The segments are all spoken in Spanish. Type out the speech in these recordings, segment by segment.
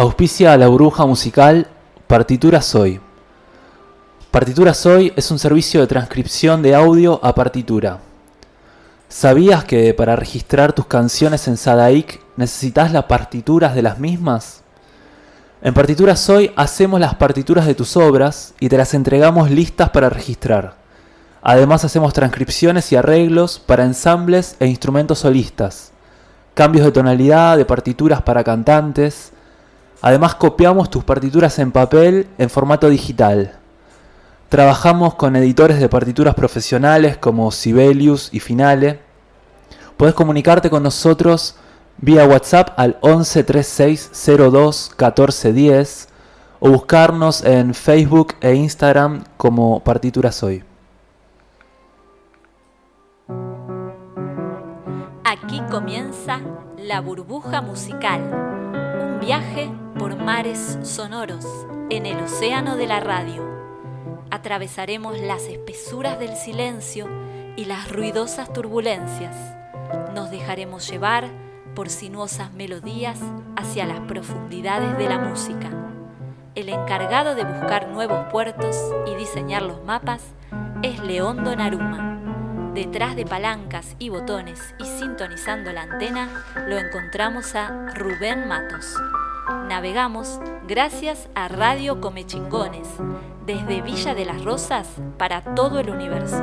Auspicia a la burbuja musical Partitura Soy. Partitura Soy es un servicio de transcripción de audio a partitura. ¿Sabías que para registrar tus canciones en Sadaic necesitas las partituras de las mismas? En Partitura Soy hacemos las partituras de tus obras y te las entregamos listas para registrar. Además hacemos transcripciones y arreglos para ensambles e instrumentos solistas, cambios de tonalidad de partituras para cantantes, Además copiamos tus partituras en papel en formato digital. Trabajamos con editores de partituras profesionales como Sibelius y Finale. Puedes comunicarte con nosotros vía WhatsApp al 11 3602 1410 o buscarnos en Facebook e Instagram como Partituras Hoy. Aquí comienza la burbuja musical, un viaje por mares sonoros en el océano de la radio. Atravesaremos las espesuras del silencio y las ruidosas turbulencias. Nos dejaremos llevar por sinuosas melodías hacia las profundidades de la música. El encargado de buscar nuevos puertos y diseñar los mapas es Leondo Naruma. Detrás de palancas y botones y sintonizando la antena lo encontramos a Rubén Matos. Navegamos gracias a Radio Comechingones, desde Villa de las Rosas para todo el universo.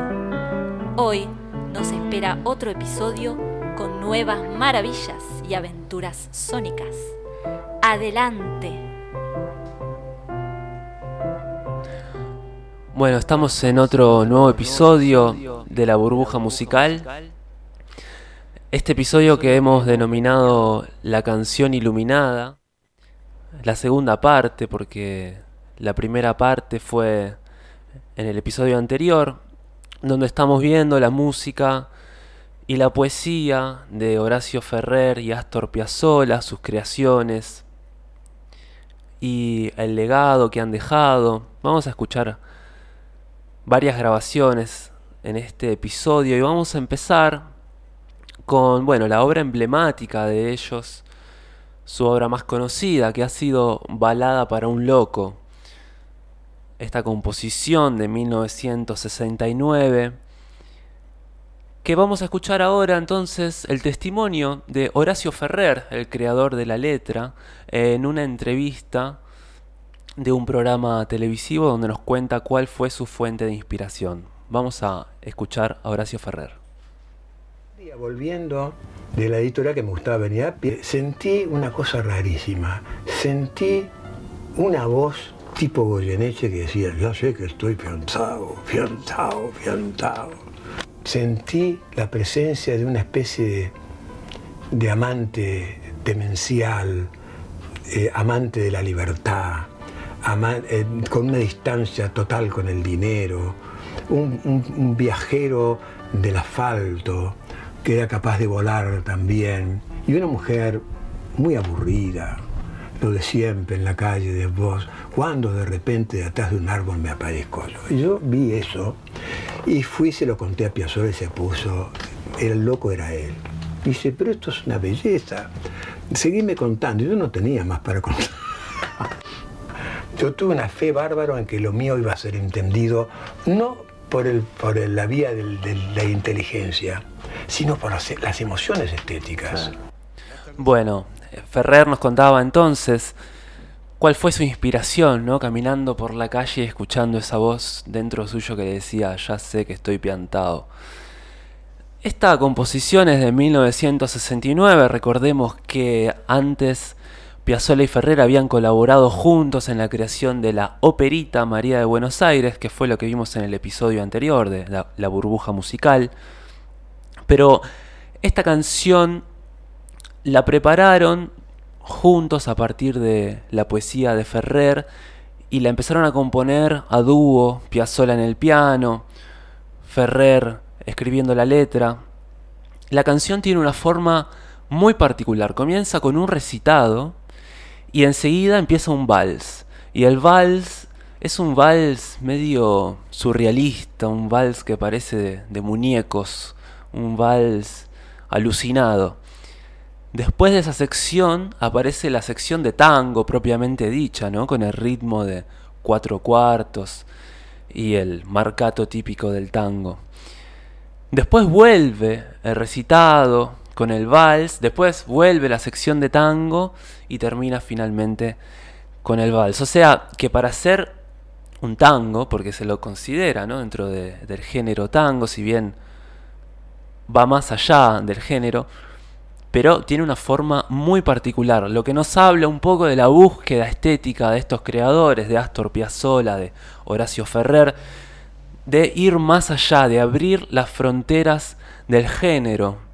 Hoy nos espera otro episodio con nuevas maravillas y aventuras sónicas. Adelante. Bueno, estamos en otro nuevo episodio de la burbuja musical. Este episodio que hemos denominado La canción iluminada la segunda parte, porque la primera parte fue en el episodio anterior, donde estamos viendo la música y la poesía de Horacio Ferrer y Astor Piazzolla, sus creaciones y el legado que han dejado. Vamos a escuchar varias grabaciones en este episodio y vamos a empezar con, bueno, la obra emblemática de ellos, su obra más conocida, que ha sido Balada para un Loco. Esta composición de 1969, que vamos a escuchar ahora entonces el testimonio de Horacio Ferrer, el creador de la letra, en una entrevista de un programa televisivo donde nos cuenta cuál fue su fuente de inspiración. Vamos a escuchar a Horacio Ferrer. Volviendo de la editorial que me gustaba venir, sentí una cosa rarísima. Sentí una voz tipo Goyeneche que decía, yo sé que estoy fianzado, fianzado, fianzado. Sentí la presencia de una especie de, amante demencial, eh, amante de la libertad, eh, con una distancia total con el dinero, un viajero del asfalto, que era capaz de volar también, y una mujer muy aburrida, lo de siempre en la calle de vos, cuando de repente detrás de un árbol me aparezco yo. yo vi eso y fui, se lo conté a Piazzolla y se puso, el loco era él. Dice, pero esto es una belleza. Seguíme contando, yo no tenía más para contar. Yo tuve una fe bárbaro en que lo mío iba a ser entendido, no por, el, por la vía de la inteligencia, sino por las, emociones estéticas. Bueno, Ferrer nos contaba entonces cuál fue su inspiración, ¿no? Caminando por la calle y escuchando esa voz dentro suyo que le decía, ya sé que estoy piantado. Esta composición es de 1969, recordemos que antes Piazzolla y Ferrer habían colaborado juntos en la creación de la operita María de Buenos Aires, que fue lo que vimos en el episodio anterior de la burbuja musical. Pero esta canción la prepararon juntos a partir de la poesía de Ferrer y la empezaron a componer a dúo, Piazzolla en el piano, Ferrer escribiendo la letra. La canción tiene una forma muy particular. Comienza con un recitado y enseguida empieza un vals. Y el vals es un vals medio surrealista, un vals que parece de, muñecos, un vals alucinado. Después de esa sección aparece la sección de tango propiamente dicha, ¿no? Con el ritmo de cuatro cuartos y el marcato típico del tango. Después vuelve el recitado con el vals, después vuelve la sección de tango y termina finalmente con el vals. O sea que para hacer un tango, porque se lo considera dentro del género tango, si bien va más allá del género, pero tiene una forma muy particular, lo que nos habla un poco de la búsqueda estética de estos creadores, de Astor Piazzolla, de Horacio Ferrer, de ir más allá, de abrir las fronteras del género.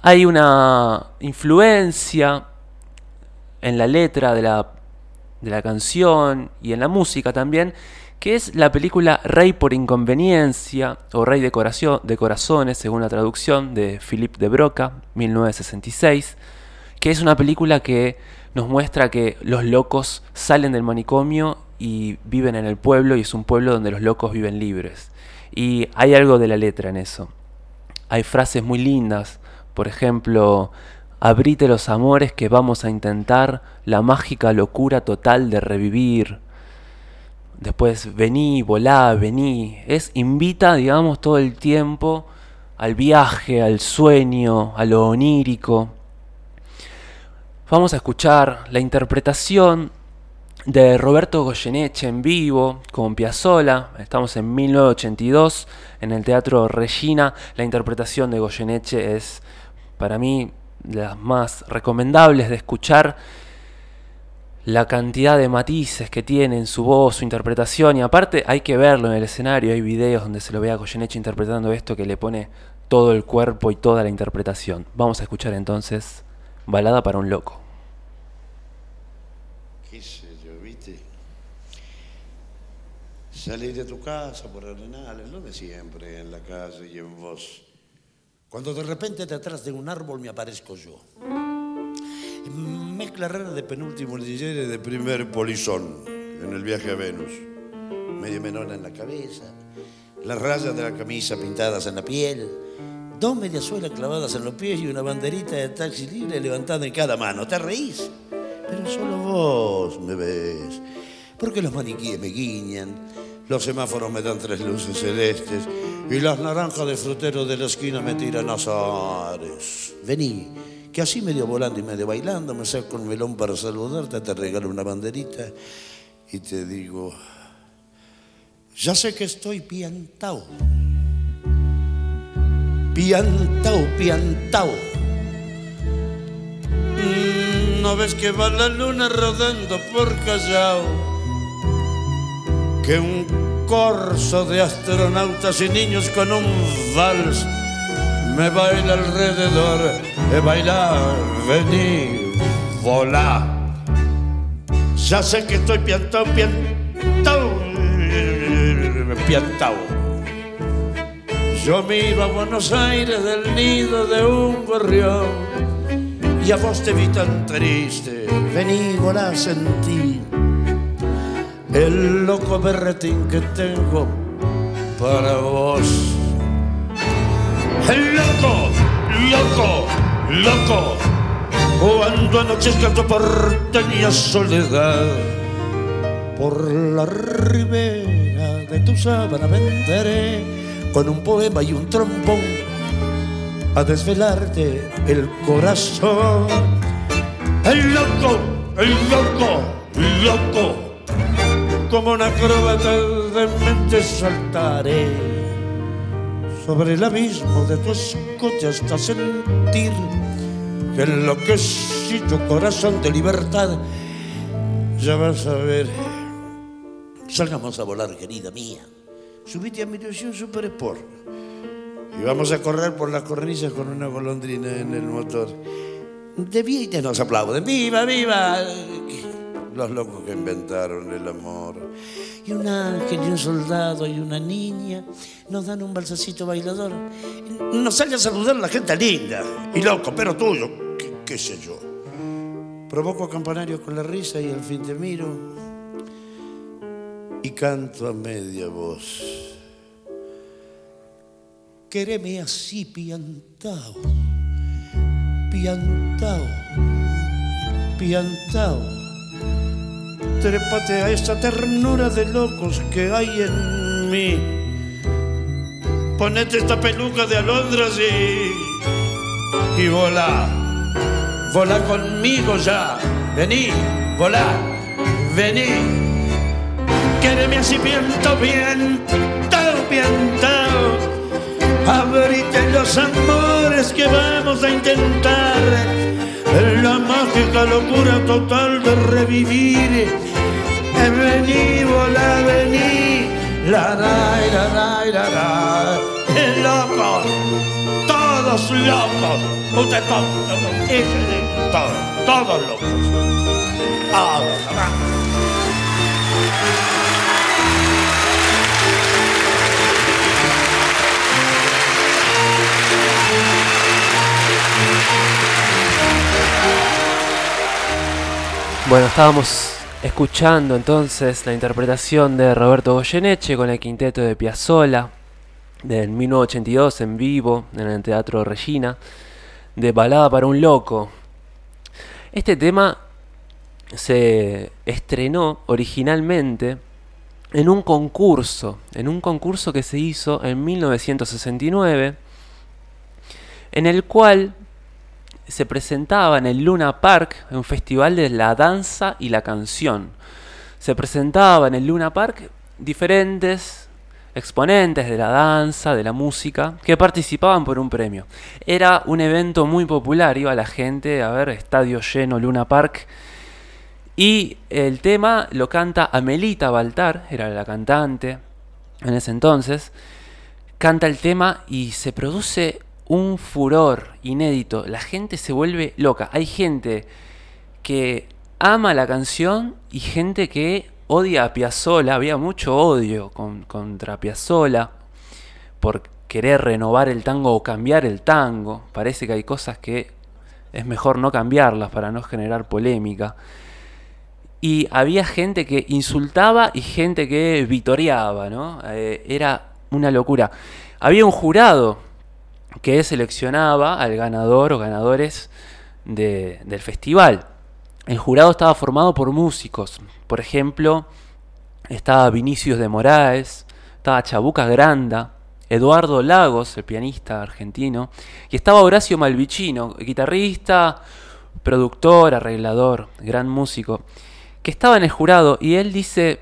Hay una influencia en la letra de la, de la canción y en la música también, que es la película Rey por Inconveniencia, o Rey de, de Corazones, según la traducción de Philippe de Broca, 1966, que es una película que nos muestra que los locos salen del manicomio y viven en el pueblo, y es un pueblo donde los locos viven libres. Y hay algo de la letra en eso. Hay frases muy lindas, por ejemplo, abrite los amores que vamos a intentar, la mágica locura total de revivir, Después vení, volá, vení. Es invita, digamos, todo el tiempo al viaje, al sueño, a lo onírico. Vamos a escuchar la interpretación de Roberto Goyeneche en vivo con Piazzola. Estamos en 1982 en el Teatro Regina. La interpretación de Goyeneche es para mí las más recomendables de escuchar la cantidad de matices que tiene en su voz, su interpretación, y aparte hay que verlo en el escenario, hay videos donde se lo ve a Goyeneche interpretando esto que le pone todo el cuerpo y toda la interpretación. Vamos a escuchar entonces Balada para un loco. ¿Qué sé yo? Salir de tu casa por arenales, lo de siempre, en la casa y en vos. Cuando de repente detrás de un árbol me aparezco yo Mezcla rara de penúltimo DJ de primer polizón en el viaje a Venus. Medio menona en la cabeza, las rayas de la camisa pintadas en la piel, dos mediasuelas clavadas en los pies y una banderita de taxi libre levantada en cada mano. ¿Te reís? Pero solo vos me ves. Porque los maniquíes me guiñan, los semáforos me dan tres luces celestes y las naranjas de frutero de la esquina me tiran azares. Vení que así medio volando y medio bailando me saco un melón para saludarte, te regalo una banderita y te digo, ya sé que estoy piantao, piantao, piantao. Mm, ¿No ves que va la luna rodando por Callao? Que un corso de astronautas y niños con un vals me baila alrededor, de bailar, vení, volá. Ya sé que estoy piantao, piantao, piantao. Yo miro a Buenos Aires del nido de un gorrión y a vos te vi tan triste, vení, volá, sentí el loco berretín que tengo para vos. Loco, loco, loco. Cuando anochezca tu porteña soledad, por la ribera de tu sábana venderé con un poema y un trombón a desvelarte el corazón. El loco, el loco, loco, como una acróbata de mente saltaré sobre el abismo de tu escote hasta sentir que tu corazón de libertad. Ya vas a ver. Salgamos a volar, querida mía. Subite a mi ilusión Super Sport. Y vamos a correr por las cornisas con una golondrina en el motor. De vida nos aplauden. ¡Viva, viva! Los locos que inventaron el amor y un ángel y un soldado y una niña nos dan un balsacito bailador. Nos sale a saludar la gente linda y loco, pero tuyo, qué, sé yo. Provoco a campanarios con la risa y al fin te miro y canto a media voz. Quereme así piantao, piantao, piantao. Trépate a esa ternura de locos que hay en mí. Ponete esta peluca de alondras y, y volá. Volá conmigo ya. Vení, volá, vení. Quéreme así piento, piantao, piantao. Abrite los amores que vamos a intentar. La mágica locura total de revivir. Vení, volá, vení. La, la, la, la, la, la. Locos, todos locos. Usted todos, todos, todos locos. Todos, Bueno, estábamos escuchando entonces la interpretación de Roberto Goyeneche con el quinteto de Piazzolla del 1982 en vivo en el Teatro Regina de Balada para un Loco. Este tema se estrenó originalmente en un concurso, en un concurso que se hizo en 1969, en el cual se presentaba en el Luna Park, un festival de la danza y la canción. Se presentaba en el Luna Park diferentes exponentes de la danza, de la música, que participaban por un premio. Era un evento muy popular, iba la gente a ver estadio lleno Luna Park. Y el tema lo canta Amelita Baltar, era la cantante en ese entonces. Canta el tema y se produce un furor inédito. La gente se vuelve loca. Hay gente que ama la canción y gente que odia a Piazzola. Había mucho odio contra Piazzola por querer renovar el tango o cambiar el tango. Parece que hay cosas que es mejor no cambiarlas para no generar polémica. Y había gente que insultaba y gente que vitoreaba, ¿no? Eh, era una locura. Había un jurado que seleccionaba al ganador o ganadores del festival. El jurado estaba formado por músicos. Por ejemplo, estaba Vinicius de Moraes, estaba Chabuca Granda, Eduardo Lagos, el pianista argentino, y estaba Horacio Malvicino, guitarrista, productor, arreglador, gran músico, que estaba en el jurado y él dice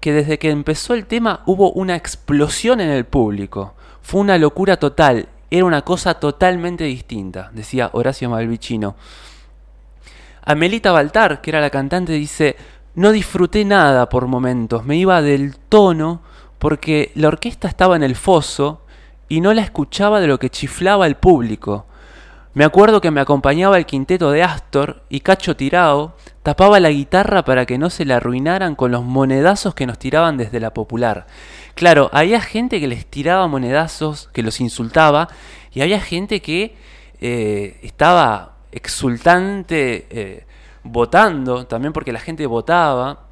que desde que empezó el tema hubo una explosión en el público. Fue una locura total era una cosa totalmente distinta, decía Horacio Malvicino. Amelita Baltar, que era la cantante, dice, no disfruté nada por momentos, me iba del tono porque la orquesta estaba en el foso y no la escuchaba de lo que chiflaba el público. Me acuerdo que me acompañaba el quinteto de Astor y Cacho Tirao tapaba la guitarra para que no se la arruinaran con los monedazos que nos tiraban desde la popular. Claro, había gente que les tiraba monedazos, que los insultaba, y había gente que eh, estaba exultante eh, votando, también porque la gente votaba.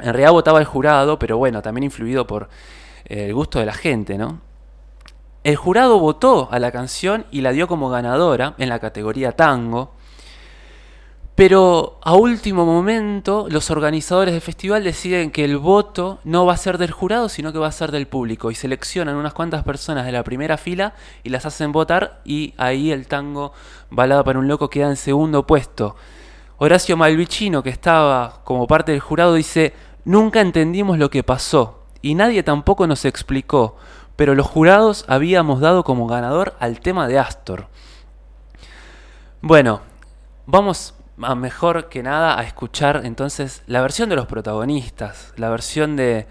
En realidad votaba el jurado, pero bueno, también influido por eh, el gusto de la gente, ¿no? El jurado votó a la canción y la dio como ganadora en la categoría tango. Pero a último momento los organizadores del festival deciden que el voto no va a ser del jurado, sino que va a ser del público. Y seleccionan unas cuantas personas de la primera fila y las hacen votar y ahí el tango Balada para un Loco queda en segundo puesto. Horacio Malvicino, que estaba como parte del jurado, dice, nunca entendimos lo que pasó y nadie tampoco nos explicó, pero los jurados habíamos dado como ganador al tema de Astor. Bueno, vamos a mejor que nada a escuchar entonces la versión de los protagonistas, la versión de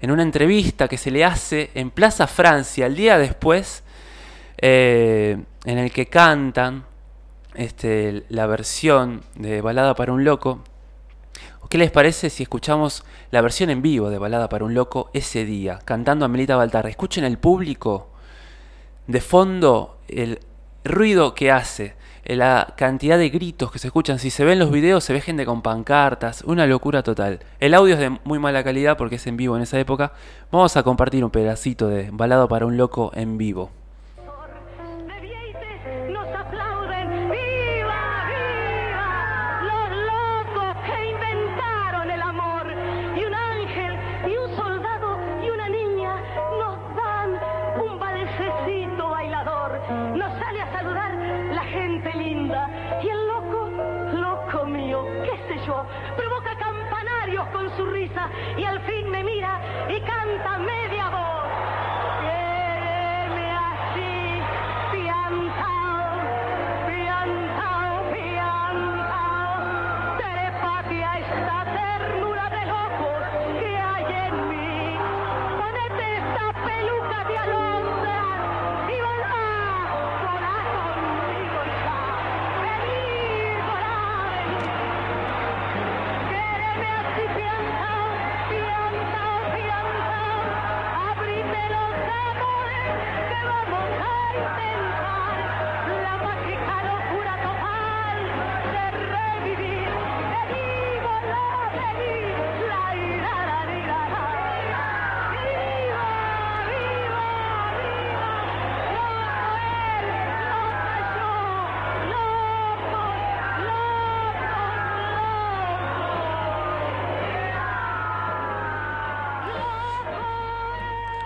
en una entrevista que se le hace en Plaza Francia el día después, eh, en el que cantan este, la versión de Balada para un Loco. ¿Qué les parece si escuchamos la versión en vivo de Balada para un Loco ese día, cantando a Melita Baltar? Escuchen el público, de fondo el ruido que hace eh, la cantidad de gritos que se escuchan. Si se ven los videos, se ve gente con pancartas, una locura total. El audio es de muy mala calidad porque es en vivo en esa época. Vamos a compartir un pedacito de Balado para un loco en vivo.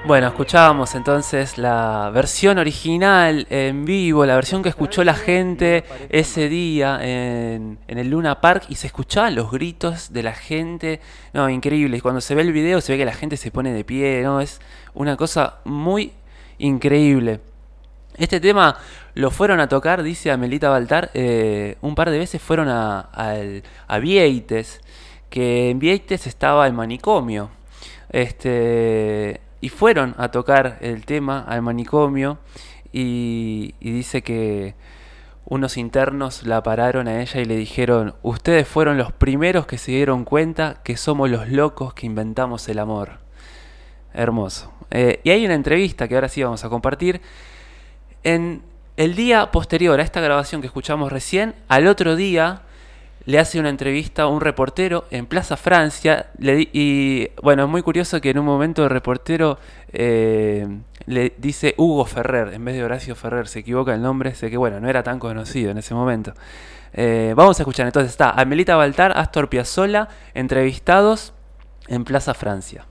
Bueno, escuchábamos entonces la versión original en vivo, la versión que escuchó la gente ese día en, el Luna Park y se escuchaban los gritos de la gente, no, increíble. Y cuando se ve el video se ve que la gente se pone de pie, no, es una cosa muy increíble. Este tema lo fueron a tocar, dice Amelita Baltar, eh, un par de veces fueron a, a Vieites, que en Vieites estaba el manicomio. Este, y fueron a tocar el tema al manicomio y, y dice que unos internos la pararon a ella y le dijeron, ustedes fueron los primeros que se dieron cuenta que somos los locos que inventamos el amor. Hermoso. Eh, y hay una entrevista que ahora sí vamos a compartir. En el día posterior a esta grabación que escuchamos recién, al otro día le hace una entrevista a un reportero en Plaza Francia. y bueno, es muy curioso que en un momento el reportero eh, le dice Hugo Ferrer en vez de Horacio Ferrer, se equivoca el nombre, sé que bueno, no era tan conocido en ese momento. Eh, vamos a escuchar, entonces está Amelita Baltar, Astor Piazzolla, entrevistados en Plaza Francia.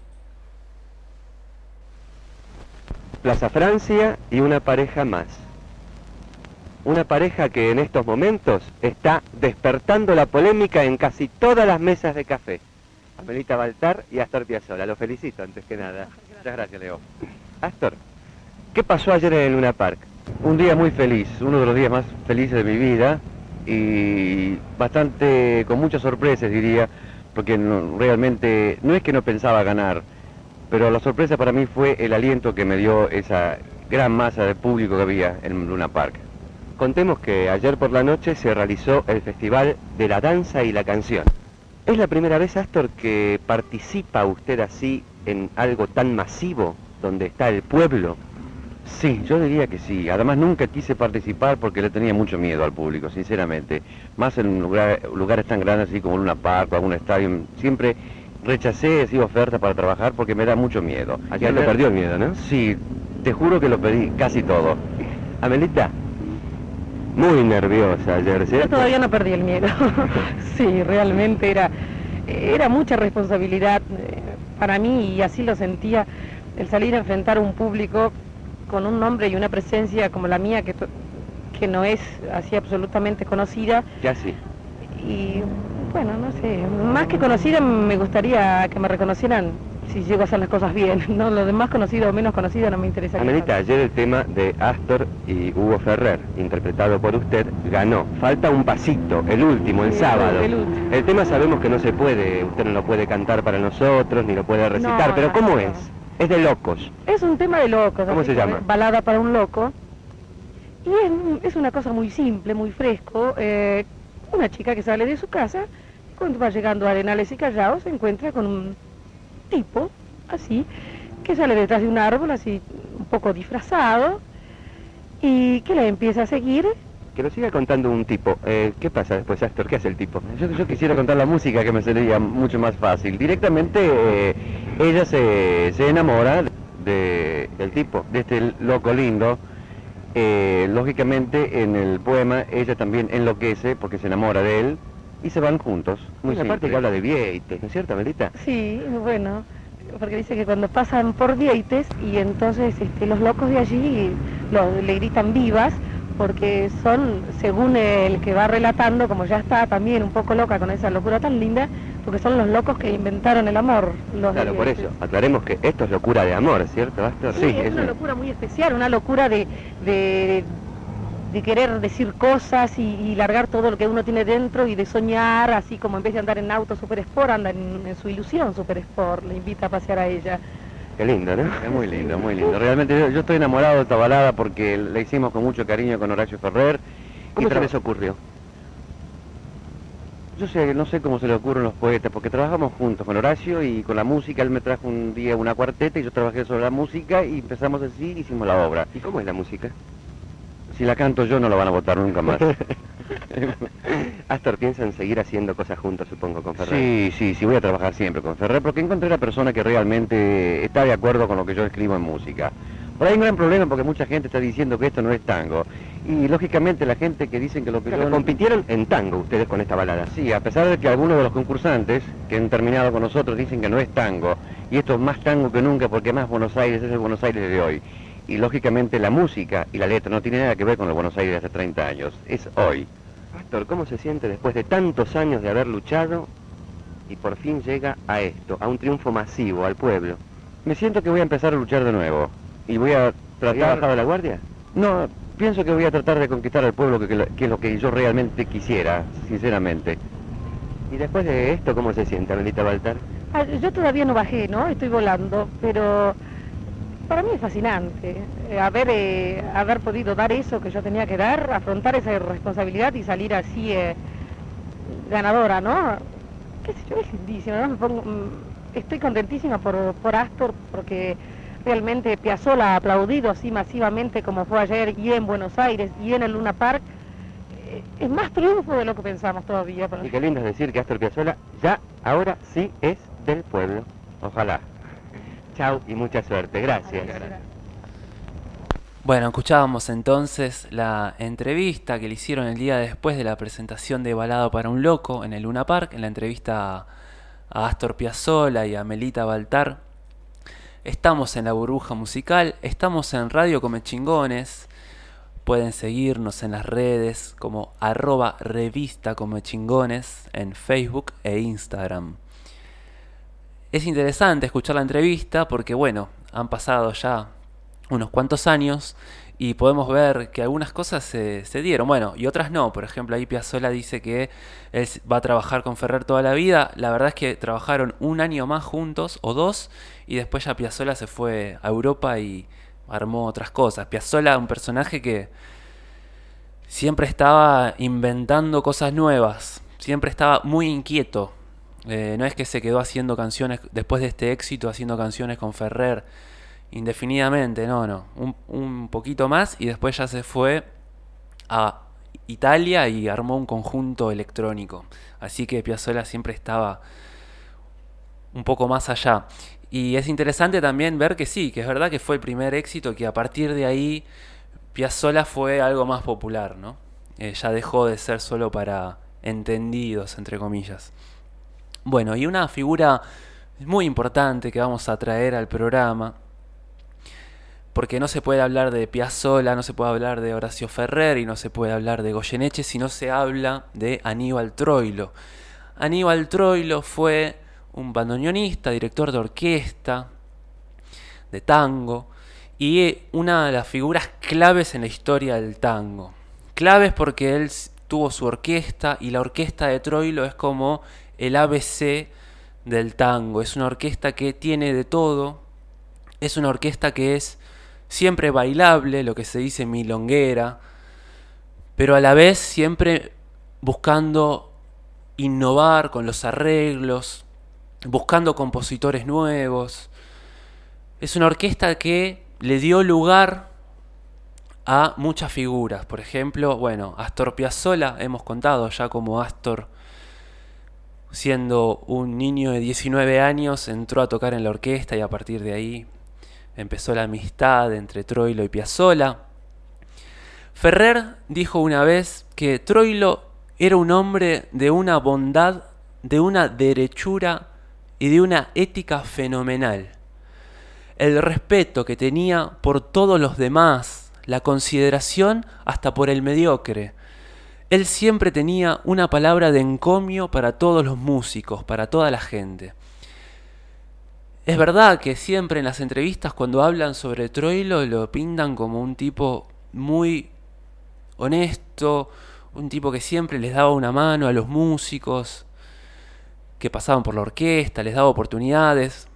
Plaza Francia y una pareja más. Una pareja que en estos momentos está despertando la polémica en casi todas las mesas de café. Amelita Baltar y Astor Piazzolla. Lo felicito antes que nada. Muchas gracias, Leo. Astor, ¿qué pasó ayer en el Luna Park? Un día muy feliz, uno de los días más felices de mi vida y bastante con muchas sorpresas diría, porque no- realmente no es que no pensaba ganar, pero la sorpresa para mí fue el aliento que me dio esa gran masa de público que había en Luna Park. Contemos que ayer por la noche se realizó el Festival de la Danza y la Canción. ¿Es la primera vez, Astor, que participa usted así en algo tan masivo, donde está el pueblo? Sí, yo diría que sí. Además nunca quise participar porque le tenía mucho miedo al público, sinceramente. Más en lugar- lugares tan grandes así como Luna Park o algún estadio. Siempre rechacé esa oferta para trabajar porque me da mucho miedo. Ayer le perdió el miedo, ¿no? Sí, te juro que lo pedí casi todo. Amelita, muy nerviosa ayer, Yo ¿cierto? todavía no perdí el miedo. sí, realmente era, era mucha responsabilidad eh, para mí y así lo sentía el salir a enfrentar a un público con un nombre y una presencia como la mía que, que no es así absolutamente conocida Ya sí. y bueno, no sé, más que conocida me gustaría que me reconocieran si llego a hacer las cosas bien, no lo demás conocido o menos conocido no me interesa. Amelita, ayer el tema de Astor y Hugo Ferrer, interpretado por usted, ganó. Falta un pasito, el último, el Sí, sábado. el último. El tema sabemos que no se puede, usted no lo puede cantar para nosotros, ni lo puede recitar, No, pero no, ¿cómo no. es? Es de locos. Es un tema de locos. ¿Cómo se llama? Balada para un loco. Y es, es una cosa muy simple, muy fresco. eh, una chica que sale de su casa, cuando va llegando a Arenales y Callao, se encuentra con un tipo, así, que sale detrás de un árbol, así, un poco disfrazado, y que la empieza a seguir. Que lo siga contando un tipo. Eh, ¿Qué pasa después, Astor? ¿Qué hace el tipo? Yo, yo quisiera contar la música que me sería mucho más fácil. Directamente eh, ella se, se enamora de, Del tipo. de este loco lindo. Eh, lógicamente en el poema ella también enloquece porque se enamora de él y se van juntos. Muy una parte simple. que habla de Vieite, ¿no es cierto, Amelita? Sí, bueno, porque dice que cuando pasan por Vieites y entonces este, los locos de allí lo- le gritan vivas, porque son, según el que va relatando, como ya está también un poco loca con esa locura tan linda, porque son los locos que inventaron el amor. Los Claro, por eso, aclaremos que esto es locura de amor, ¿cierto, Astor? Sí, es una locura muy especial, una locura de, de, de querer decir cosas y, y largar todo lo que uno tiene dentro y de soñar, así como en vez de andar en auto super sport, anda en, en su ilusión super sport, le invita a pasear a ella. Qué lindo, ¿no? Es muy lindo, muy lindo. Realmente yo, yo estoy enamorado de esta balada porque la hicimos con mucho cariño con Horacio Ferrer y ¿Cómo otra vez ocurrió. Yo sé, no sé cómo se le ocurren los poetas, porque trabajamos juntos con Horacio y con la música, él me trajo un día una cuarteta y yo trabajé sobre la música y empezamos así y hicimos la obra. ¿Y cómo es la música? Si la canto yo no la van a votar nunca más. Astor piensa en seguir haciendo cosas juntos, supongo, con Ferrer. Sí, sí, sí, voy a trabajar siempre con Ferrer porque encontré la persona que realmente está de acuerdo con lo que yo escribo en música. Por ahí hay un gran problema porque mucha gente está diciendo que esto no es tango. Y lógicamente la gente que dicen que lo que Claro, yo... compitieron en tango ustedes con esta balada. Sí, a pesar de que algunos de los concursantes que han terminado con nosotros dicen que no es tango, y esto es más tango que nunca porque más Buenos Aires es el Buenos Aires de hoy. Y lógicamente la música y la letra no tiene nada que ver con el Buenos Aires de hace 30 años, es hoy. Astor, ¿cómo se siente después de tantos años de haber luchado y por fin llega a esto, a un triunfo masivo, al pueblo? Me siento que voy a empezar a luchar de nuevo, y voy a ¿Había tratar... bajado la guardia? No, pienso que voy a tratar de conquistar al pueblo, que, que es lo que yo realmente quisiera, sinceramente. ¿Y después de esto cómo se siente, Amelita Baltar? Ah, yo todavía no bajé, ¿no? Estoy volando, pero para mí es fascinante eh, haber, eh, haber podido dar eso que yo tenía que dar, afrontar esa responsabilidad y salir así eh, ganadora, ¿no? Qué sé yo, es lindísimo, ¿no? Me pongo- mm, estoy contentísima por, por Astor porque realmente Piazzolla ha aplaudido así masivamente como fue ayer y en Buenos Aires y en el Luna Park. Eh, Es más triunfo de lo que pensamos todavía. Y qué lindo es decir que Astor Piazzolla ya ahora sí es del pueblo. Ojalá. Chau y mucha suerte. Gracias. Bueno, escuchábamos entonces la entrevista que le hicieron el día después de la presentación de Balado para un Loco en el Luna Park, en la entrevista a, Astor Piazzolla y a Melita Baltar. Estamos en la burbuja musical, estamos en Radio Comechingones. Pueden seguirnos en las redes como arroba revista Comechingones en Facebook e Instagram. Es interesante escuchar la entrevista porque, bueno, han pasado ya unos cuantos años y podemos ver que algunas cosas se, dieron, bueno, y otras no. Por ejemplo, ahí Piazzolla dice que él va a trabajar con Ferrer toda la vida. La verdad es que trabajaron un año más juntos o dos y después ya Piazzolla se fue a Europa y armó otras cosas. Piazzolla, un personaje que siempre estaba inventando cosas nuevas, siempre estaba muy inquieto. Eh, no es que se quedó haciendo canciones después de este éxito, haciendo canciones con Ferrer indefinidamente, no, no. Un, poquito más y después ya se fue a Italia y armó un conjunto electrónico. Así que Piazzolla siempre estaba un poco más allá. Y es interesante también ver que sí, que es verdad que fue el primer éxito, que a partir de ahí Piazzolla fue algo más popular, ¿no? Eh, ya dejó de ser solo para entendidos, entre comillas. Bueno, y una figura muy importante que vamos a traer al programa, porque no se puede hablar de Piazzolla, no se puede hablar de Horacio Ferrer y no se puede hablar de Goyeneche si no se habla de Aníbal Troilo. Aníbal Troilo fue un bandoneonista, director de orquesta, de tango, y una de las figuras claves en la historia del tango. Claves porque él tuvo su orquesta y la orquesta de Troilo es como el ABC del tango. Es una orquesta que tiene de todo. Es una orquesta que es siempre bailable, lo que se dice milonguera, pero a la vez siempre buscando innovar con los arreglos, buscando compositores nuevos. Es una orquesta que le dio lugar a muchas figuras. Por ejemplo, bueno, Astor Piazzolla, hemos contado ya como Astor, siendo un niño de 19 años, entró a tocar en la orquesta y a partir de ahí empezó la amistad entre Troilo y Piazzolla. Ferrer dijo una vez que Troilo era un hombre de una bondad, de una derechura y de una ética fenomenal. El respeto que tenía por todos los demás, la consideración hasta por el mediocre. Él siempre tenía una palabra de encomio para todos los músicos, para toda la gente. Es verdad que siempre en las entrevistas cuando hablan sobre Troilo lo pintan como un tipo muy honesto, un tipo que siempre les daba una mano a los músicos, que pasaban por la orquesta, les daba oportunidades.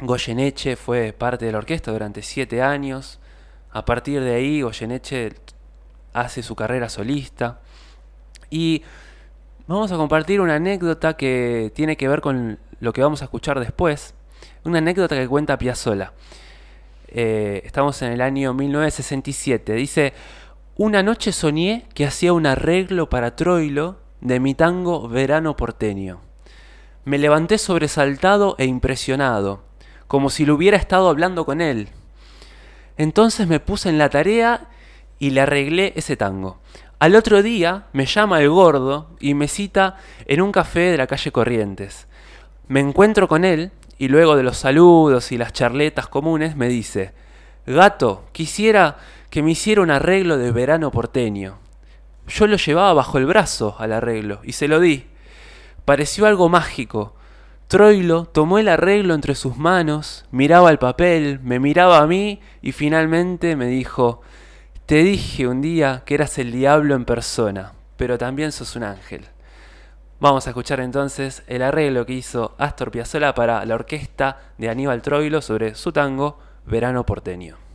Goyeneche fue parte de la orquesta durante siete años. A partir de ahí, Goyeneche hace su carrera solista. Y vamos a compartir una anécdota que tiene que ver con lo que vamos a escuchar después. Una anécdota que cuenta Piazzolla. Eh, estamos en el año 1967. Dice, una noche soñé que hacía un arreglo para Troilo de mi tango Verano porteño. Me levanté sobresaltado e impresionado, como si lo hubiera estado hablando con él. Entonces me puse en la tarea y le arreglé ese tango. Al otro día me llama el gordo y me cita en un café de la calle Corrientes. Me encuentro con él y luego de los saludos y las charletas comunes me dice, Gato, quisiera que me hiciera un arreglo de verano porteño. Yo lo llevaba bajo el brazo al arreglo y se lo di. Pareció algo mágico. Troilo tomó el arreglo entre sus manos, miraba el papel, me miraba a mí y finalmente me dijo, te dije un día que eras el diablo en persona, pero también sos un ángel. Vamos a escuchar entonces el arreglo que hizo Astor Piazzolla para la orquesta de Aníbal Troilo sobre su tango Verano porteño.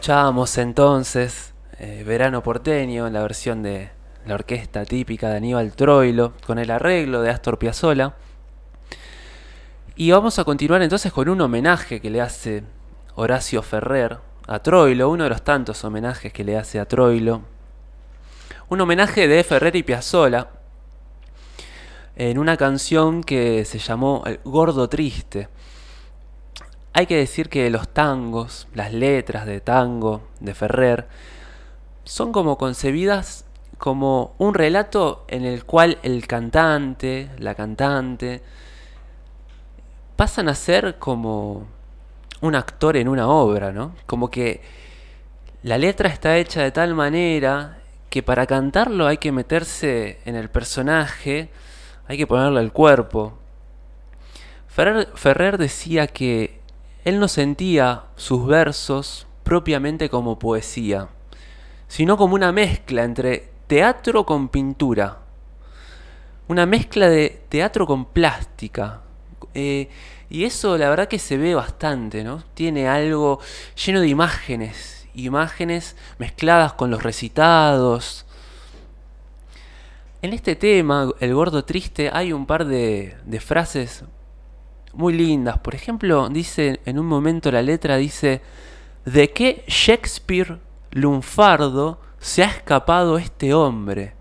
Escuchábamos entonces eh, Verano Porteño, la versión de la orquesta típica de Aníbal Troilo, con el arreglo de Astor Piazzolla. Y vamos a continuar entonces con un homenaje que le hace Horacio Ferrer a Troilo, uno de los tantos homenajes que le hace a Troilo. Un homenaje de Ferrer y Piazzolla en una canción que se llamó El Gordo Triste. Hay que decir que los tangos, las letras de tango de Ferrer, son como concebidas como un relato en el cual el cantante, la cantante, pasan a ser como un actor en una obra, ¿no? Como que la letra está hecha de tal manera que para cantarlo hay que meterse en el personaje, hay que ponerle el cuerpo. Ferrer, Ferrer decía que él no sentía sus versos propiamente como poesía, sino como una mezcla entre teatro con pintura, una mezcla de teatro con plástica. Eh, y eso la verdad que se ve bastante, ¿no? Tiene algo lleno de imágenes, imágenes mezcladas con los recitados. En este tema, El Gordo Triste, hay un par de, de frases muy lindas. Por ejemplo, dice en un momento la letra dice, ¿de qué Shakespeare lunfardo se ha escapado este hombre?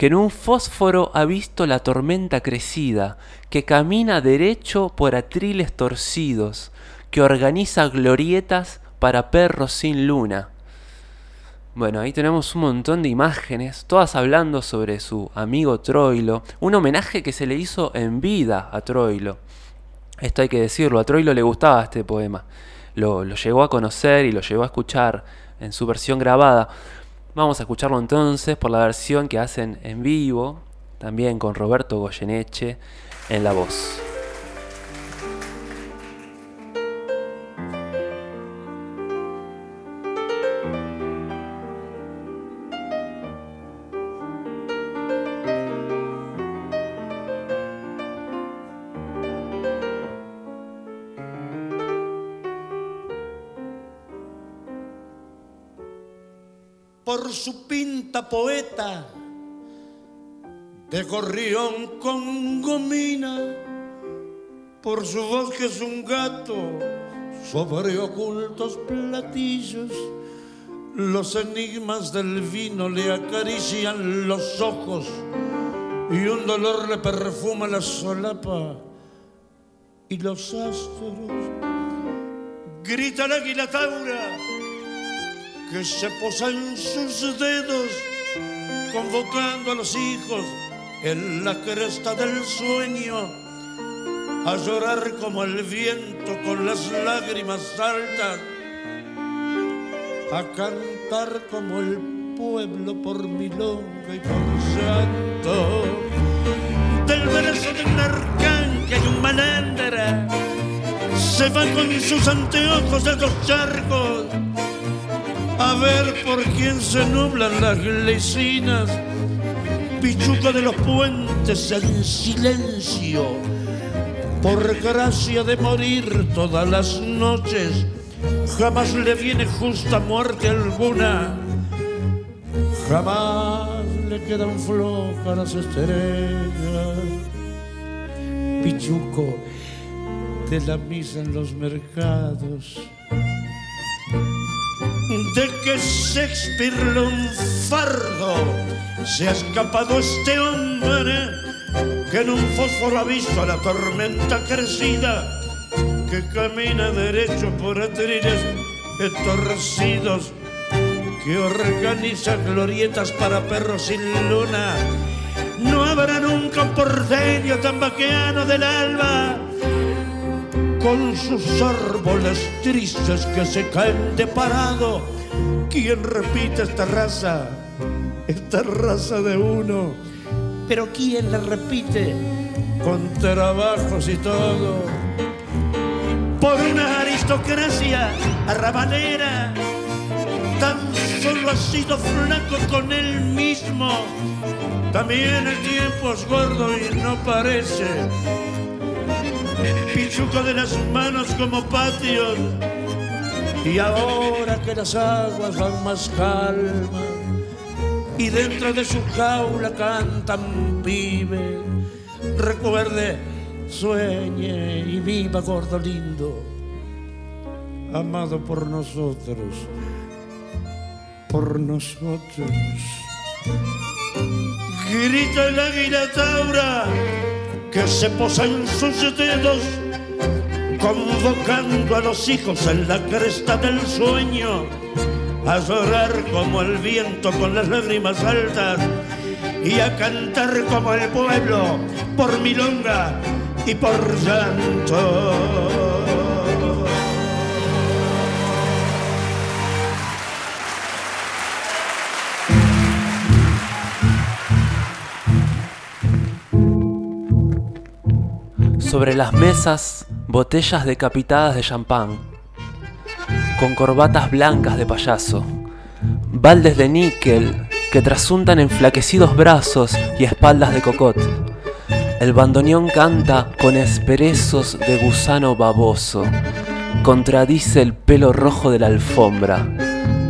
que en un fósforo ha visto la tormenta crecida, que camina derecho por atriles torcidos, que organiza glorietas para perros sin luna. Bueno, ahí tenemos un montón de imágenes, todas hablando sobre su amigo Troilo, un homenaje que se le hizo en vida a Troilo. Esto hay que decirlo, a Troilo le gustaba este poema, lo, lo llegó a conocer y lo llegó a escuchar en su versión grabada. Vamos a escucharlo entonces por la versión que hacen en vivo, también con Roberto Goyeneche en la voz. Por su pinta poeta de gorrión con gomina, por su voz que es un gato sobre ocultos platillos. Los enigmas del vino le acarician los ojos y un dolor le perfuma la solapa y los astros. Grita el águila taura que se posa en sus dedos, convocando a los hijos en la cresta del sueño, a llorar como el viento con las lágrimas altas, a cantar como el pueblo por milonga y por santo, del brazo de un arcángel y un malandra, se va con sus anteojos de los charcos a ver por quién se nublan las glecinas, pichuca de los puentes en silencio, por gracia de morir todas las noches, jamás le viene justa muerte alguna, jamás le quedan flojas las estrellas. Pichuco de la misa en los mercados de que Shakespeare lunfardo se ha escapado este hombre que en un fósforo ha visto a la tormenta crecida que camina derecho por atriles torcidos que organiza glorietas para perros sin luna. No habrá nunca un porteño tan vaqueano del alba con sus árboles tristes que se caen de parado. ¿Quién repite esta raza? Esta raza de uno. Pero ¿quién la repite? Con trabajos y todo. Por una aristocracia arrabalera. Tan solo ha sido flaco con él mismo. También el tiempo es gordo y no parece pichuco de las manos como patios. Y ahora que las aguas van más calmas y dentro de su jaula cantan vive, recuerde, sueñe y viva gordo lindo, amado por nosotros, por nosotros. Grita el águila taura que se posa en sus dedos, convocando a los hijos en la cresta del sueño, a llorar como el viento con las lágrimas altas y a cantar como el pueblo por milonga y por llanto. Sobre las mesas, botellas decapitadas de champán, con corbatas blancas de payaso, baldes de níquel que trasuntan enflaquecidos brazos y espaldas de cocot. El bandoneón canta con esperezos de gusano baboso, contradice el pelo rojo de la alfombra,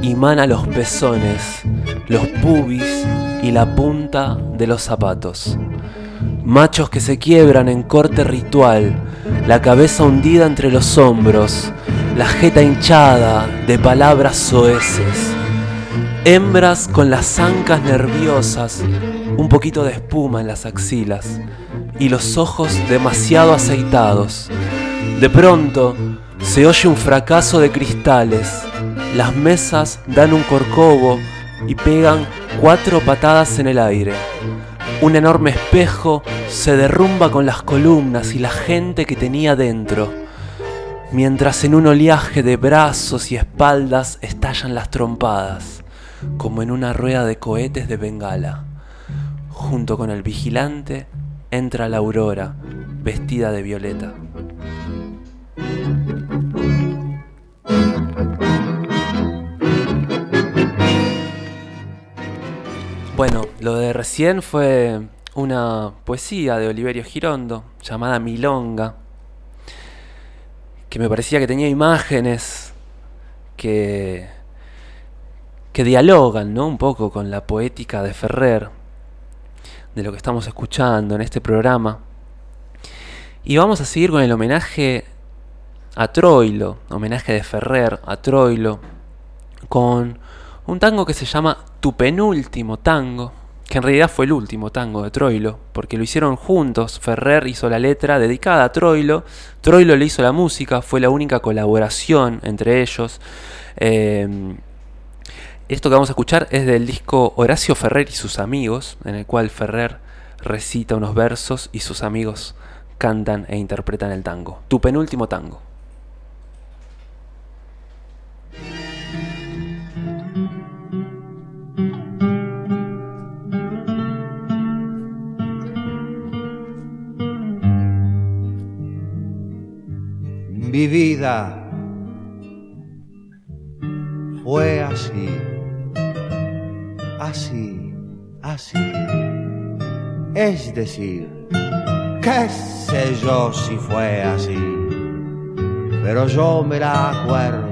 imana los pezones, los pubis y la punta de los zapatos. Machos que se quiebran en corte ritual, la cabeza hundida entre los hombros, la jeta hinchada de palabras soeces. Hembras con las ancas nerviosas, un poquito de espuma en las axilas y los ojos demasiado aceitados. De pronto se oye un fracaso de cristales, las mesas dan un corcovo y pegan cuatro patadas en el aire. Un enorme espejo se derrumba con las columnas y la gente que tenía dentro, mientras en un oleaje de brazos y espaldas estallan las trompadas, como en una rueda de cohetes de bengala. Junto con el vigilante entra la aurora, vestida de violeta. Bueno, lo de recién fue una poesía de Oliverio Girondo llamada Milonga, que me parecía que tenía imágenes que, que dialogan ¿no? un poco con la poética de Ferrer, de lo que estamos escuchando en este programa. Y vamos a seguir con el homenaje a Troilo, homenaje de Ferrer a Troilo, con un tango que se llama Tu penúltimo tango, que en realidad fue el último tango de Troilo, porque lo hicieron juntos, Ferrer hizo la letra dedicada a Troilo, Troilo le hizo la música, fue la única colaboración entre ellos. Eh, esto que vamos a escuchar es del disco Horacio Ferrer y sus amigos, en el cual Ferrer recita unos versos y sus amigos cantan e interpretan el tango. Tu penúltimo tango. Mi vida fue así, así, así. Es decir, qué sé yo si fue así, pero yo me la acuerdo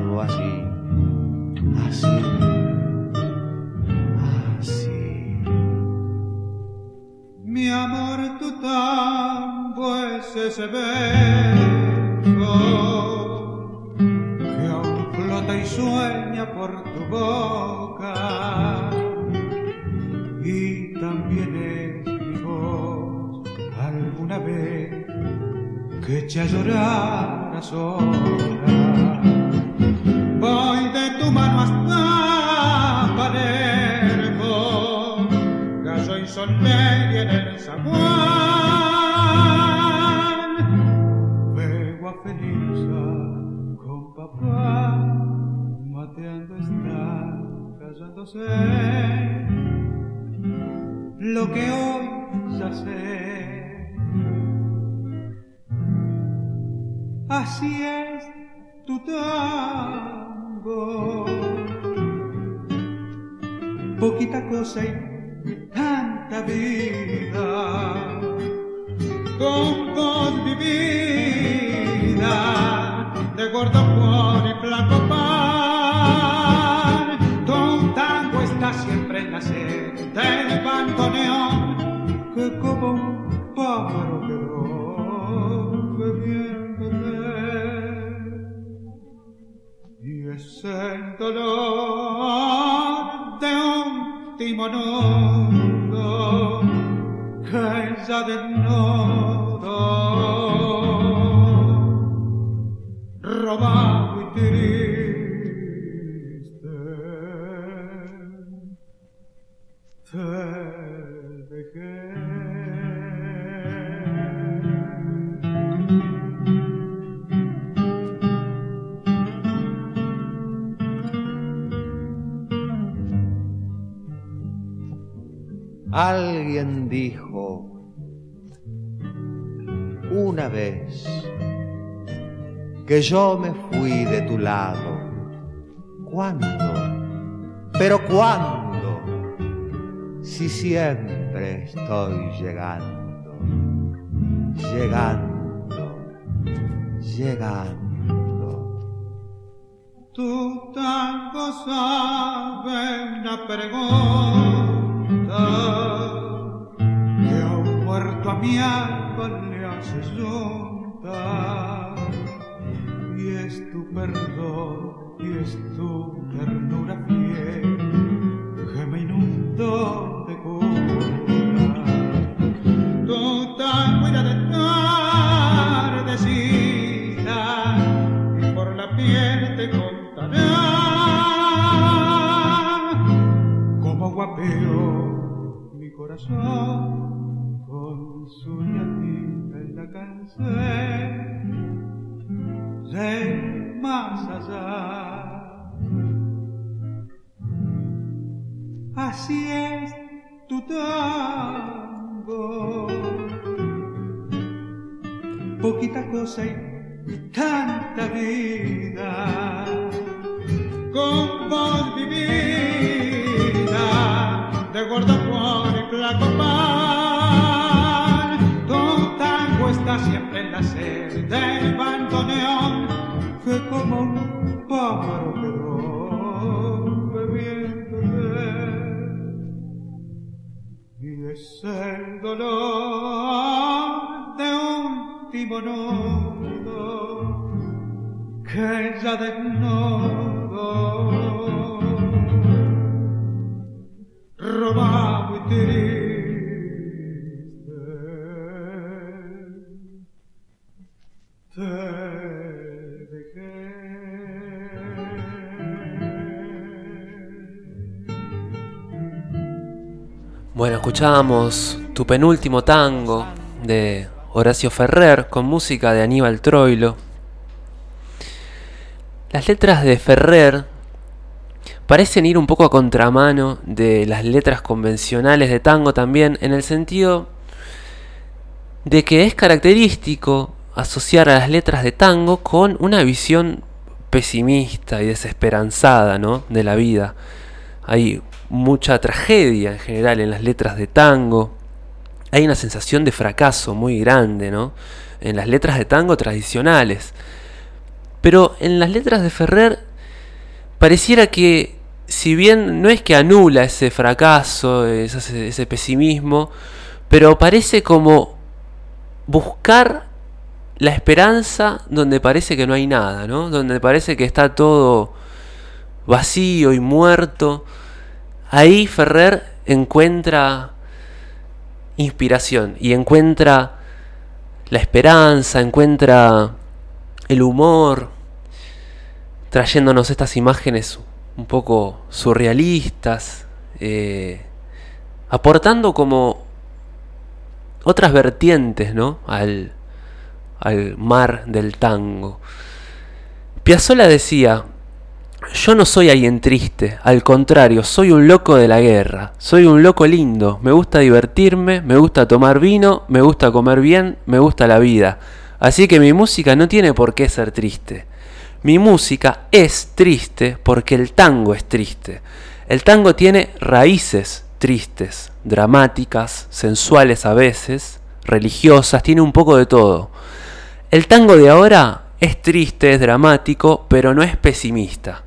yo me fui de tu lado. ¿Cuándo? ¿Pero cuándo? Si siempre estoy llegando, llegando, llegando. Tu tango sabe una pregunta que a un muerto a mi alma le hace junta es tu perdón y es tu ternura fiel que me inundó de cura. Tango irá de tardecita y por la piel te contará como guapeo mi corazón con su ñatina en la cancel más allá. Así es tu tango, poquita cosa y tanta vida, con vos mi vida, de gordo por y flaco pan, tu tango está siempre en la sed del bandoneón, que como un pájaro quedó bebiéndote. Y es el dolor de último nudo que ya desnudo robado y triste Bueno, escuchábamos tu penúltimo tango de Horacio Ferrer con música de Aníbal Troilo. Las letras de Ferrer parecen ir un poco a contramano de las letras convencionales de tango también, en el sentido de que es característico asociar a las letras de tango con una visión pesimista y desesperanzada ¿no? de la vida. Hay mucha tragedia en general en las letras de tango. Hay una sensación de fracaso muy grande, ¿no? En las letras de tango tradicionales. Pero en las letras de Ferrer pareciera que, si bien no es que anula ese fracaso, ese, pesimismo, pero parece como buscar la esperanza donde parece que no hay nada, ¿no? Donde parece que está todo vacío y muerto. Ahí Ferrer encuentra inspiración y encuentra la esperanza, encuentra el humor, trayéndonos estas imágenes un poco surrealistas, eh, aportando como otras vertientes ¿no? al, al mar del tango. Piazzolla decía, yo no soy alguien triste, al contrario, soy un loco de la guerra, soy un loco lindo, me gusta divertirme, me gusta tomar vino, me gusta comer bien, me gusta la vida. Así que mi música no tiene por qué ser triste. Mi música es triste porque el tango es triste. El tango tiene raíces tristes, dramáticas, sensuales a veces, religiosas, tiene un poco de todo. El tango de ahora es triste, es dramático, pero no es pesimista.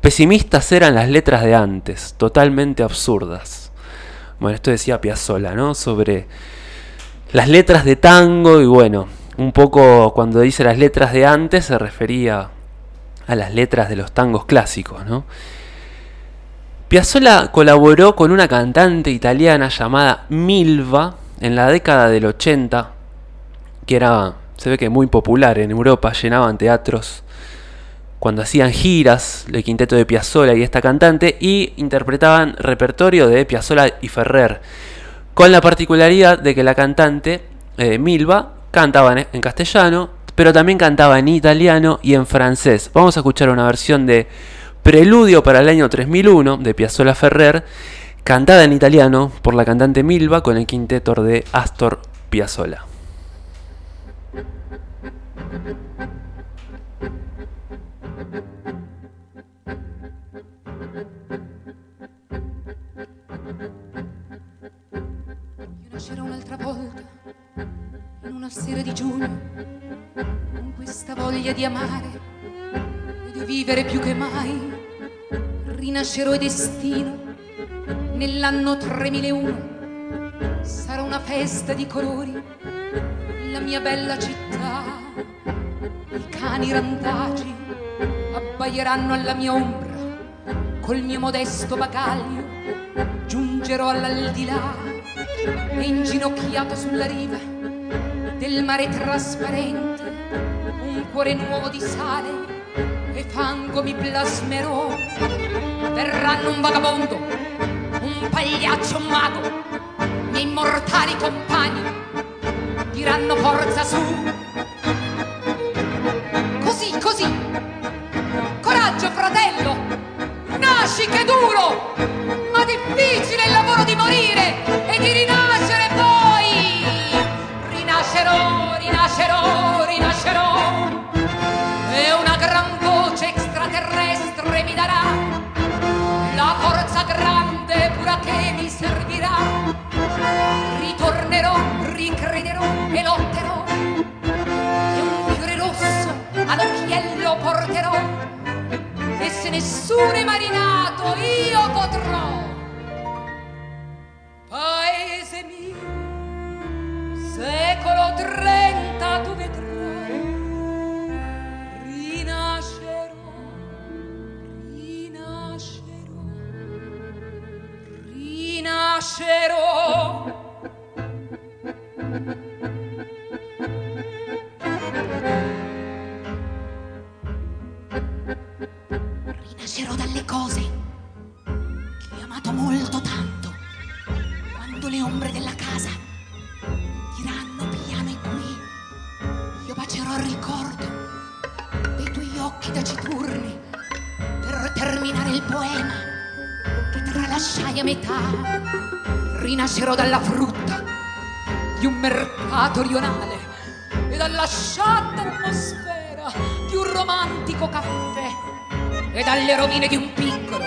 Pesimistas eran las letras de antes, totalmente absurdas. Bueno, esto decía Piazzolla, ¿no? Sobre las letras de tango y bueno, un poco cuando dice las letras de antes se refería a las letras de los tangos clásicos, ¿no? Piazzolla colaboró con una cantante italiana llamada Milva en la década del 80, que era, se ve que muy popular en Europa, llenaban teatros cuando hacían giras, el quinteto de Piazzolla y esta cantante, y interpretaban repertorio de Piazzolla y Ferrer, con la particularidad de que la cantante, eh, Milva, cantaba en, castellano, pero también cantaba en italiano y en francés. Vamos a escuchar una versión de Preludio para el año 3001 de Piazzolla Ferrer, cantada en italiano por la cantante Milva con el quinteto de Astor Piazzolla. Una sera di giugno con questa voglia di amare e di vivere più che mai. Rinascerò e destino nell'anno 3001. Sarà una festa di colori, la mia bella città. I cani randagi abbaieranno alla mia ombra col mio modesto bagaglio giungerò all'aldilà e inginocchiato sulla riva del mare trasparente un cuore nuovo di sale e fango mi plasmerò. Verranno un vagabondo un pagliaccio un mago miei immortali compagni diranno forza su. Così così coraggio fratello nasci che duro, ma difficile il lavoro di morire che mi servirà. Ritornerò, ricrederò e lotterò. E un fiore rosso all'occhiello porterò e se nessuno è marinato io potrò. Paese mio, secolo 30 tu vedrai, rinascerò. Rinascerò dalle cose che ho amato molto tanto. Quando le ombre della casa diranno piano e qui, io bacerò il ricordo dei tuoi occhi da citurni per terminare il poema che tralasciai a metà. Rinascerò dalla frutta di un mercato rionale e dalla sciatta atmosfera di un romantico caffè e dalle rovine di un piccolo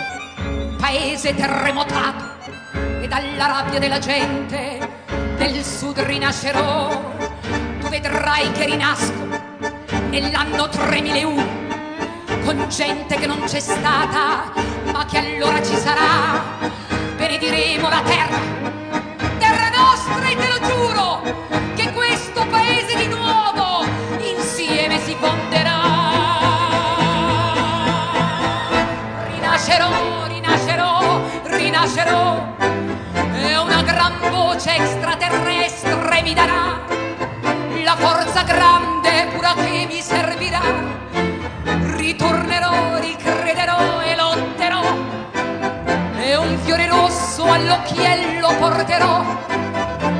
paese terremotato e dalla rabbia della gente del sud rinascerò. Tu vedrai che rinasco nell'anno 3001 con gente che non c'è stata ma che allora ci sarà. Benediremo la terra, terra nostra e te lo giuro che questo paese di nuovo insieme si fonderà. rinascerò, rinascerò, rinascerò e una gran voce extraterrestre mi darà la forza grande pura che mi servirà. Ritornerò, rosso all'occhiello porterò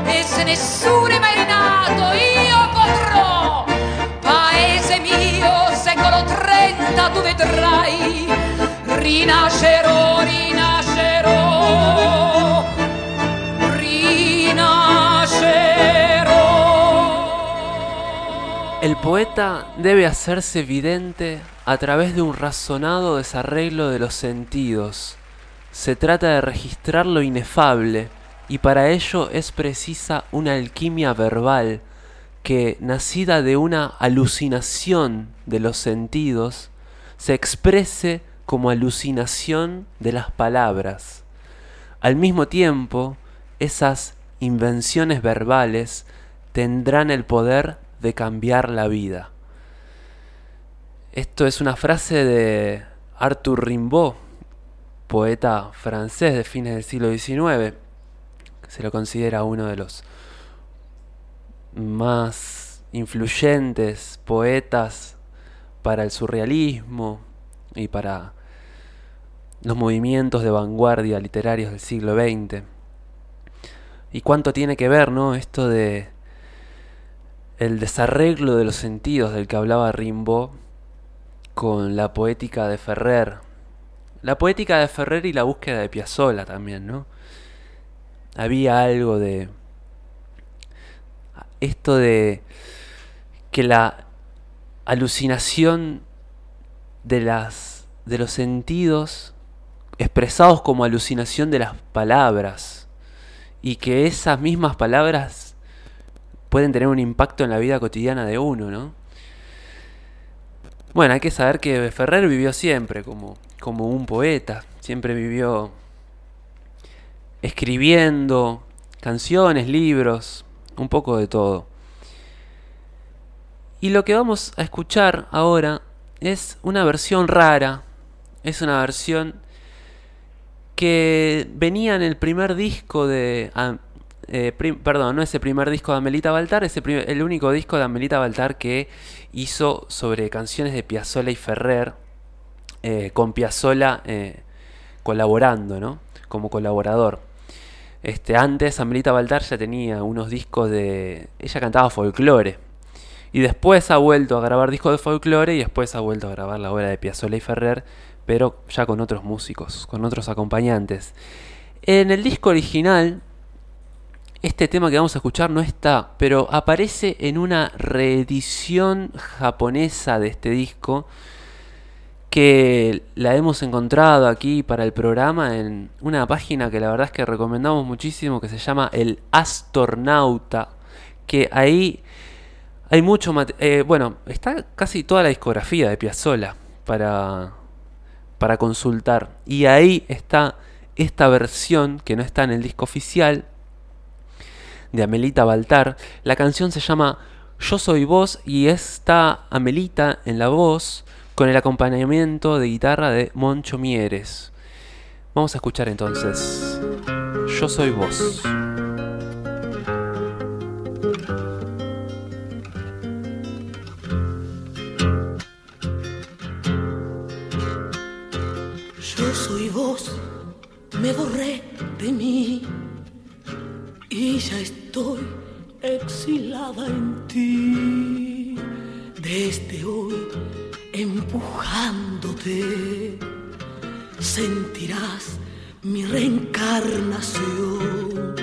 e se nessuno è mai rinato io potrò. Paese mio, secolo 30 tu vedrai rinascerò, rinascerò, rinascerò. El poeta debe hacerse evidente a través de un razonado desarreglo de los sentidos. Se trata de registrar lo inefable y para ello es precisa una alquimia verbal que, nacida de una alucinación de los sentidos, se exprese como alucinación de las palabras. Al mismo tiempo, esas invenciones verbales tendrán el poder de cambiar la vida. Esto es una frase de Arthur Rimbaud, poeta francés de fines del siglo XIX, se lo considera uno de los más influyentes poetas para el surrealismo y para los movimientos de vanguardia literarios del siglo XX. Y cuánto tiene que ver, ¿no? Esto de el desarreglo de los sentidos del que hablaba Rimbaud con la poética de Ferrer. La poética de Ferrer y la búsqueda de Piazzolla también, ¿no? Había algo de esto de que la alucinación de las de los sentidos expresados como alucinación de las palabras y que esas mismas palabras pueden tener un impacto en la vida cotidiana de uno, ¿no? Bueno, hay que saber que Ferrer vivió siempre como, como un poeta, siempre vivió escribiendo canciones, libros, un poco de todo. Y lo que vamos a escuchar ahora es una versión rara, es una versión que venía en el primer disco de... eh, perdón, no es el primer disco de Amelita Baltar, es el único disco de Amelita Baltar que hizo sobre canciones de Piazzolla y Ferrer, eh, con Piazzolla eh, colaborando, ¿no? Como colaborador. Este, antes Amelita Baltar ya tenía unos discos de... Ella cantaba folclore. Y después ha vuelto a grabar discos de folclore y después ha vuelto a grabar la obra de Piazzolla y Ferrer, pero ya con otros músicos, con otros acompañantes. En el disco original, este tema que vamos a escuchar no está, pero aparece en una reedición japonesa de este disco que la hemos encontrado aquí para el programa en una página que la verdad es que recomendamos muchísimo que se llama El Astornauta, que ahí hay mucho eh, bueno, está casi toda la discografía de Piazzolla para para consultar y ahí está esta versión que no está en el disco oficial de Amelita Baltar. La canción se llama Yo soy vos y está Amelita en la voz con el acompañamiento de guitarra de Moncho Mieres. Vamos a escuchar entonces Yo soy vos. Yo soy vos, me borré de mí y ya estoy exilada en ti. Desde hoy, empujándote, sentirás mi reencarnación.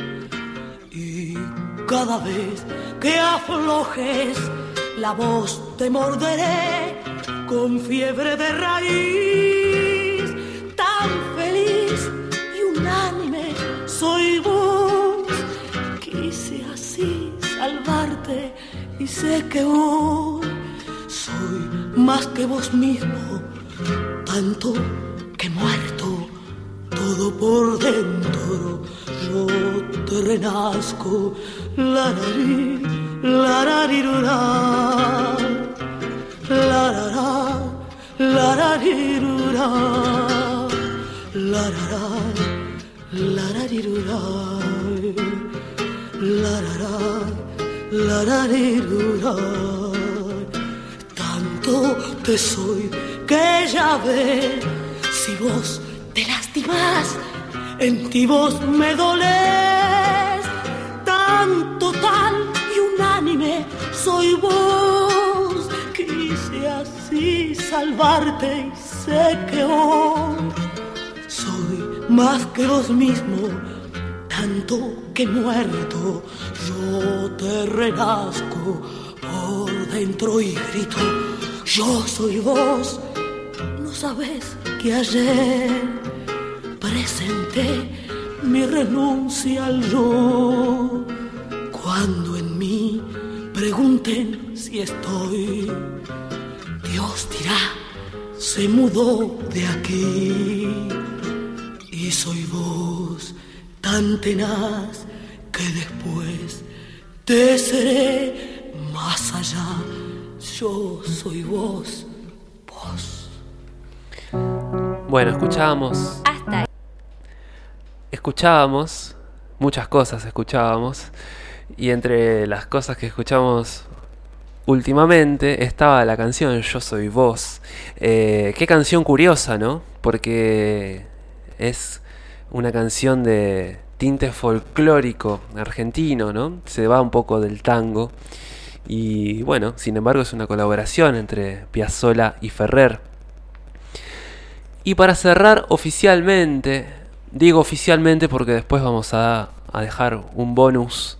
Y cada vez que aflojes la voz te morderé con fiebre de raíz. Tan feliz y unánime soy vos. Quise así salvarte y sé que hoy soy más que vos mismo, tanto que muerto, todo por dentro. Yo te renazco, la nariz, la narirurá, la la la, la la la la, la la la la. Te soy que ya ve si vos te lastimas, en ti vos me dolés. Tanto tal y unánime soy vos. Quise así salvarte y sé que hoy soy más que vos mismo. Tanto que muerto yo te renazco por dentro y grito. Yo soy vos. No sabes que ayer presenté mi renuncia al yo. Cuando en mí pregunten si estoy, Dios dirá, se mudó de aquí. Y soy vos tan tenaz que después te seré más allá. Yo soy vos, vos. Bueno, escuchábamos. Hasta ahí. Escuchábamos, muchas cosas escuchábamos. Y entre las cosas que escuchamos últimamente estaba la canción Yo Soy Vos. Eh, qué canción curiosa, ¿no? Porque es una canción de tinte folclórico argentino, ¿no? Se va un poco del tango. Y bueno, sin embargo es una colaboración entre Piazzolla y Ferrer. Y para cerrar oficialmente, digo oficialmente porque después vamos a, a dejar un bonus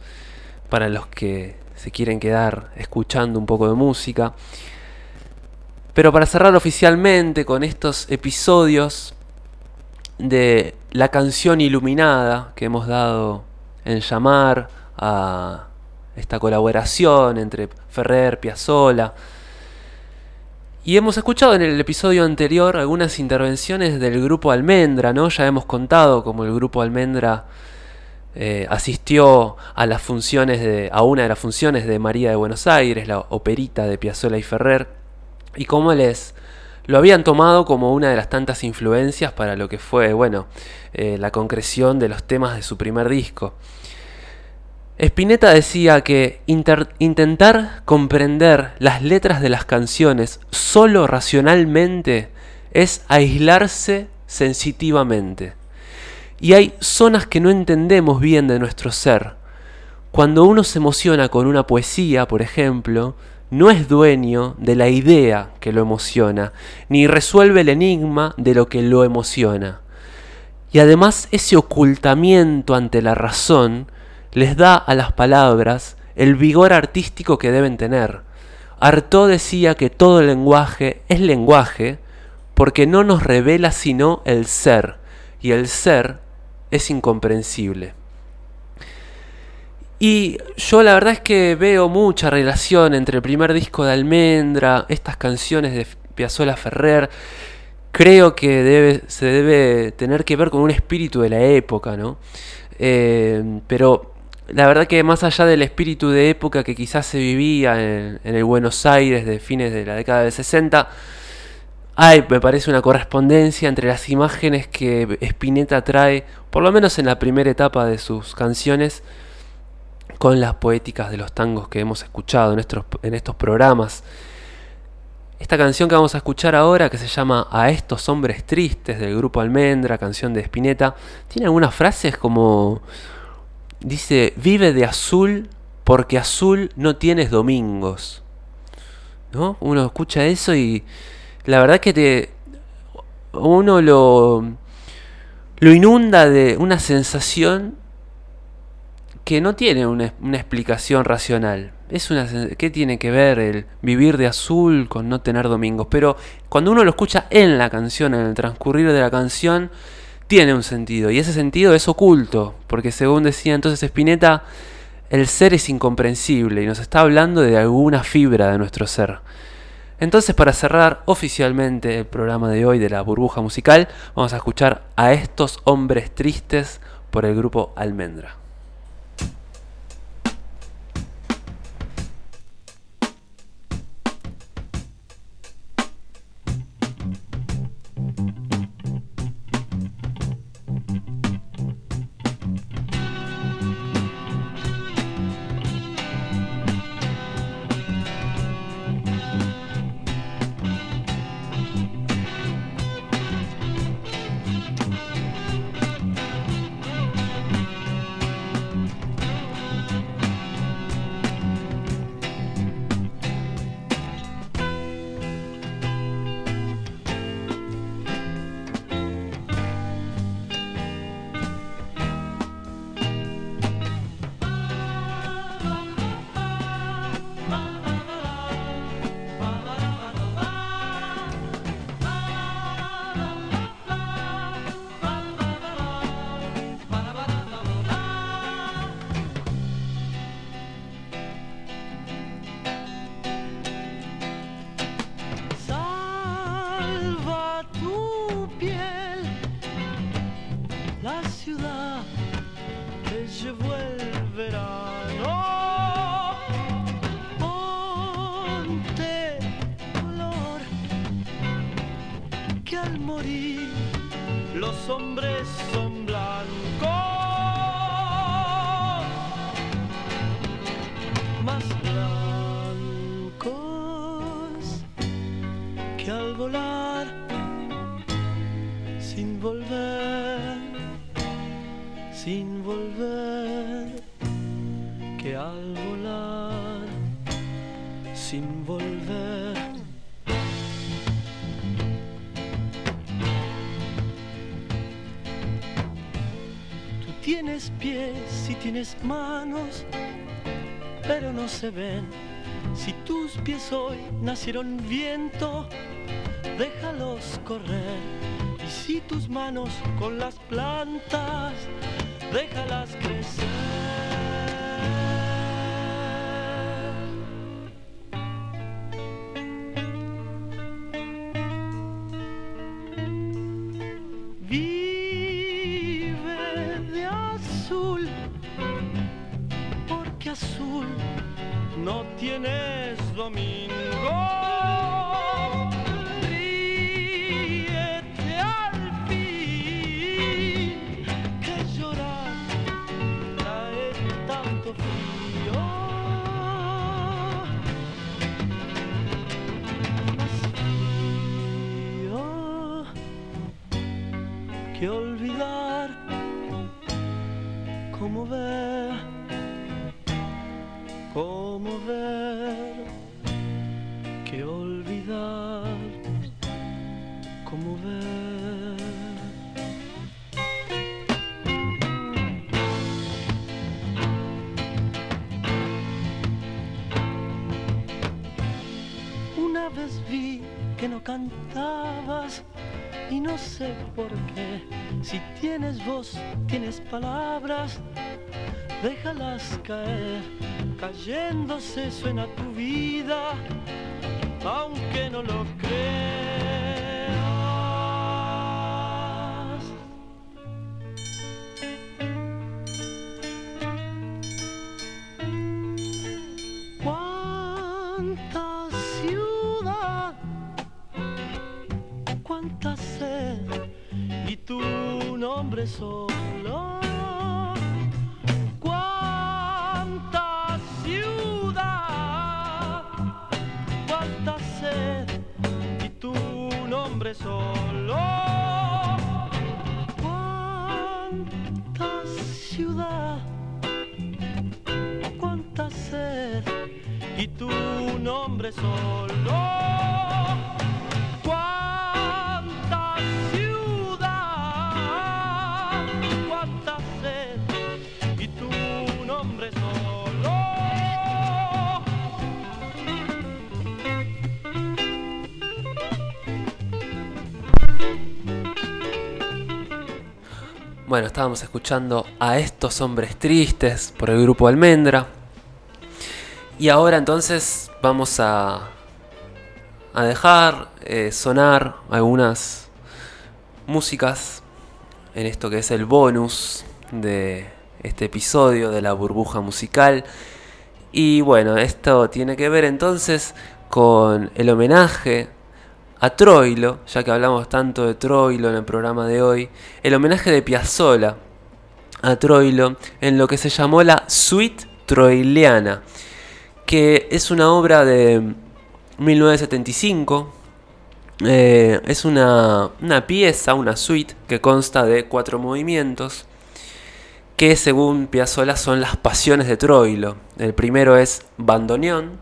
para los que se quieren quedar escuchando un poco de música. Pero para cerrar oficialmente con estos episodios de la canción iluminada que hemos dado en llamar a esta colaboración entre Ferrer, Piazzolla. Y hemos escuchado en el episodio anterior algunas intervenciones del grupo Almendra, ¿no? Ya hemos contado cómo el grupo Almendra eh, asistió a las funciones de, a una de las funciones de María de Buenos Aires, la operita de Piazzolla y Ferrer, y cómo les lo habían tomado como una de las tantas influencias para lo que fue, bueno, eh, la concreción de los temas de su primer disco. Spinetta decía que intentar comprender las letras de las canciones solo racionalmente es aislarse sensitivamente. Y hay zonas que no entendemos bien de nuestro ser. Cuando uno se emociona con una poesía, por ejemplo, no es dueño de la idea que lo emociona, ni resuelve el enigma de lo que lo emociona. Y además ese ocultamiento ante la razón les da a las palabras el vigor artístico que deben tener. Artaud decía que todo lenguaje es lenguaje porque no nos revela sino el ser, y el ser es incomprensible. Y yo la verdad es que veo mucha relación entre el primer disco de Almendra, estas canciones de Piazzolla Ferrer. Creo que debe, se debe tener que ver con un espíritu de la época, ¿no? Eh, pero la verdad que más allá del espíritu de época que quizás se vivía en, el Buenos Aires de fines de la década del 60, hay, me parece, una correspondencia entre las imágenes que Spinetta trae, por lo menos en la primera etapa de sus canciones, con las poéticas de los tangos que hemos escuchado en estos, en estos programas. Esta canción que vamos a escuchar ahora, que se llama A estos hombres tristes del grupo Almendra, canción de Spinetta, tiene algunas frases como dice, vive de azul porque azul no tienes domingos. ¿No? Uno escucha eso y la verdad que te uno lo lo inunda de una sensación que no tiene una, explicación racional. Es una ¿Qué tiene que ver el vivir de azul con no tener domingos? Pero cuando uno lo escucha en la canción, en el transcurrir de la canción, tiene un sentido. Y ese sentido es oculto, porque según decía entonces Spinetta, el ser es incomprensible y nos está hablando de alguna fibra de nuestro ser. Entonces para cerrar oficialmente el programa de hoy de la burbuja musical, vamos a escuchar a estos hombres tristes por el grupo Almendra. Si tus pies hoy nacieron viento, déjalos correr. Y si tus manos con las plantas, déjalas crecer. Si tienes voz, tienes palabras, déjalas caer. Cayéndose suena tu vida, aunque no lo creas. Cuánta ciudad cuánta sed solo. Cuánta ciudad, cuánta sed y tu nombre solo. Cuánta ciudad, cuánta sed y tu nombre solo. Bueno, estábamos escuchando a estos hombres tristes por el grupo Almendra. Y ahora entonces vamos a, a dejar eh, sonar algunas músicas en esto que es el bonus de este episodio de la burbuja musical. Y bueno, esto tiene que ver entonces con el homenaje a Troilo, ya que hablamos tanto de Troilo en el programa de hoy, el homenaje de Piazzolla a Troilo en lo que se llamó la Suite Troiliana, que es una obra de 1975. eh, es una, una pieza, una suite que consta de cuatro movimientos que según Piazzolla son las pasiones de Troilo. El primero es bandoneón,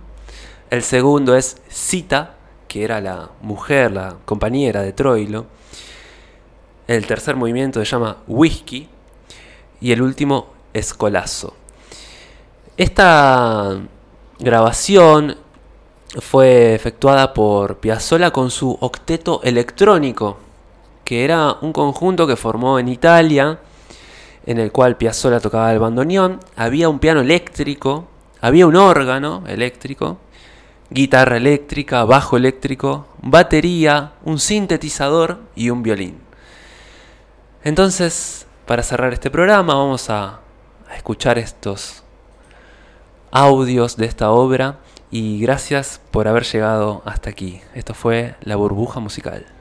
el segundo es cita, que era la mujer, la compañera de Troilo. El tercer movimiento se llama whisky y el último escolazo. Esta grabación fue efectuada por Piazzolla con su octeto electrónico, que era un conjunto que formó en Italia, en el cual Piazzolla tocaba el bandoneón, había un piano eléctrico, había un órgano eléctrico, guitarra eléctrica, bajo eléctrico, batería, un sintetizador y un violín. Entonces, para cerrar este programa, vamos a, escuchar estos audios de esta obra y gracias por haber llegado hasta aquí. Esto fue La Burbuja Musical.